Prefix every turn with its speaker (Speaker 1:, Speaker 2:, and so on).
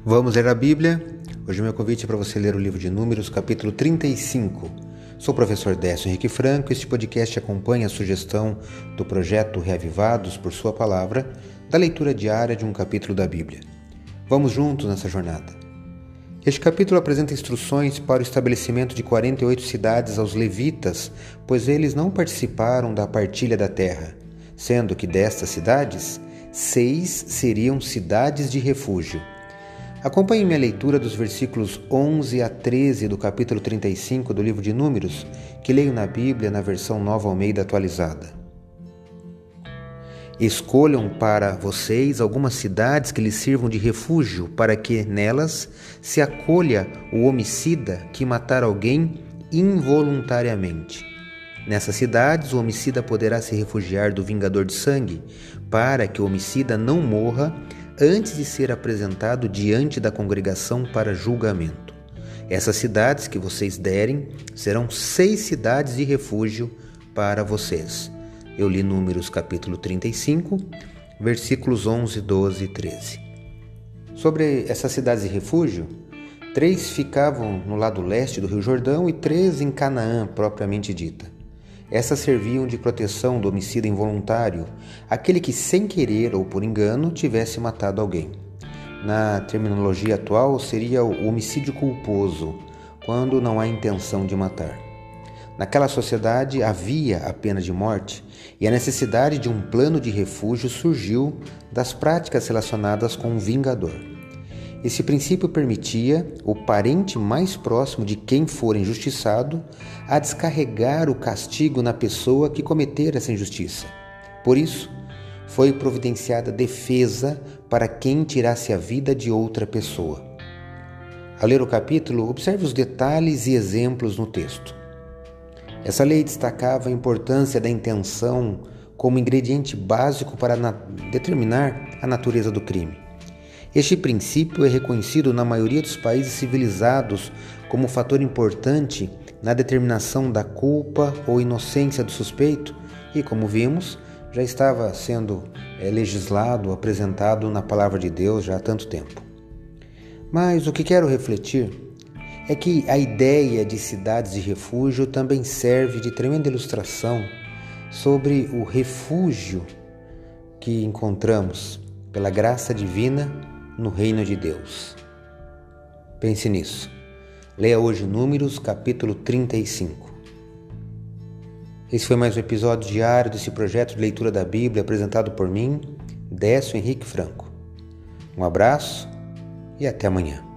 Speaker 1: Vamos ler a Bíblia? Hoje o meu convite é para você ler o livro de Números, capítulo 35. Sou o professor Décio Henrique Franco e este podcast acompanha a sugestão do projeto Reavivados por Sua Palavra, da leitura diária de um capítulo da Bíblia. Vamos juntos nessa jornada. Este capítulo apresenta instruções para o estabelecimento de 48 cidades aos levitas, pois eles não participaram da partilha da terra, sendo que destas cidades, seis seriam cidades de refúgio Acompanhe minha leitura dos versículos 11 a 13 do capítulo 35 do livro de Números, que leio na Bíblia na versão Nova Almeida atualizada. Escolham para vocês algumas cidades que lhes sirvam de refúgio, para que nelas se acolha o homicida que matar alguém involuntariamente. Nessas cidades, o homicida poderá se refugiar do vingador de sangue, para que o homicida não morra antes de ser apresentado diante da congregação para julgamento. Essas cidades que vocês derem serão seis cidades de refúgio para vocês. Eu li Números capítulo 35, versículos 11, 12 e 13. Sobre essas cidades de refúgio, três ficavam no lado leste do Rio Jordão e três em Canaã, propriamente dita. Essas serviam de proteção do homicida involuntário, aquele que sem querer ou por engano tivesse matado alguém. Na terminologia atual, seria o homicídio culposo, quando não há intenção de matar. Naquela sociedade havia a pena de morte e a necessidade de um plano de refúgio surgiu das práticas relacionadas com o vingador. Esse princípio permitia o parente mais próximo de quem for injustiçado a descarregar o castigo na pessoa que cometer essa injustiça. Por isso, foi providenciada defesa para quem tirasse a vida de outra pessoa. Ao ler o capítulo, observe os detalhes e exemplos no texto. Essa lei destacava a importância da intenção como ingrediente básico para determinar a natureza do crime. Este princípio é reconhecido na maioria dos países civilizados como fator importante na determinação da culpa ou inocência do suspeito e, como vimos, já estava sendo é, legislado, apresentado na palavra de Deus já há tanto tempo. Mas o que quero refletir é que a ideia de cidades de refúgio também serve de tremenda ilustração sobre o refúgio que encontramos pela graça divina no reino de Deus. Pense nisso. Leia hoje Números, capítulo 35. Esse foi mais um episódio diário desse projeto de leitura da Bíblia apresentado por mim, Décio Henrique Franco. Um abraço e até amanhã.